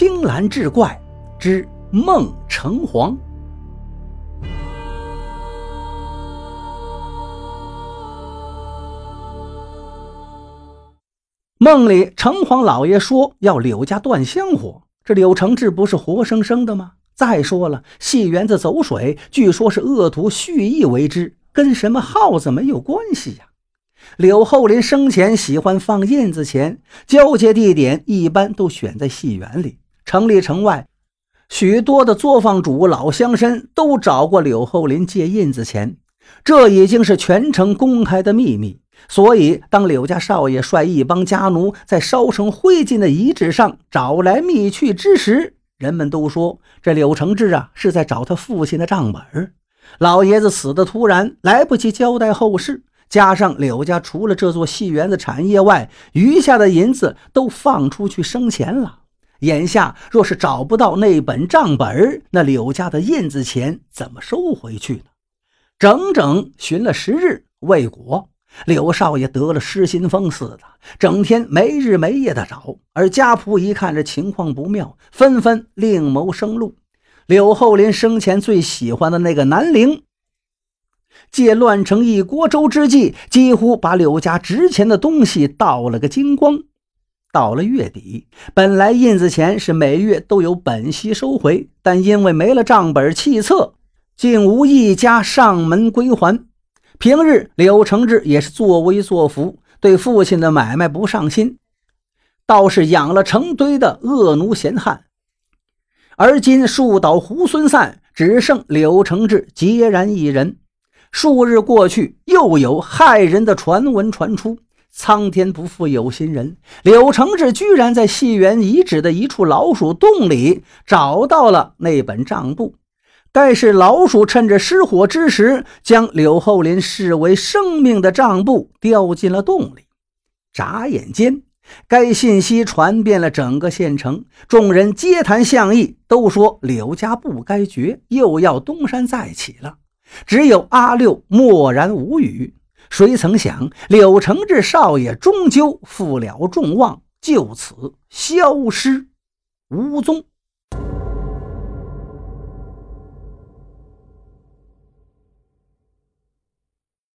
青蓝志怪之梦城隍。梦里，城隍老爷说要柳家断香火。这柳承志不是活生生的吗？再说了，戏园子走水，据说是恶徒蓄意为之，跟什么耗子没有关系呀？柳厚林生前喜欢放印子钱，交接地点一般都选在戏园里。城里城外，许多的作坊主、老乡绅都找过柳厚林借印子钱，这已经是全城公开的秘密。所以，当柳家少爷率一帮家奴在烧成灰烬的遗址上找来密去之时，人们都说这柳承志啊是在找他父亲的账本。老爷子死的突然，来不及交代后事。加上柳家除了这座戏园子产业外，余下的银子都放出去生钱了。眼下若是找不到那本账本，那柳家的印子钱怎么收回去呢？整整寻了十日未果，柳少爷得了失心疯似的，整天没日没夜的找。而家仆一看这情况不妙，纷纷另谋生路。柳厚林生前最喜欢的那个南陵。借乱成一锅粥之际，几乎把柳家值钱的东西倒了个精光。到了月底，本来印子钱是每月都有本息收回，但因为没了账本契册，竟无一家上门归还。平日柳承志也是作威作福，对父亲的买卖不上心，倒是养了成堆的恶奴闲汉。而今树倒猢狲散，只剩柳承志孑然一人。数日过去，又有害人的传闻传出。苍天不负有心人，柳承志居然在戏园遗址的一处老鼠洞里找到了那本账簿。该是老鼠趁着失火之时，将柳厚林视为生命的账簿掉进了洞里。眨眼间，该信息传遍了整个县城，众人皆谈相议，都说柳家不该绝，又要东山再起了。只有阿六默然无语。谁曾想，柳承志少爷终究负了众望，就此消失无踪。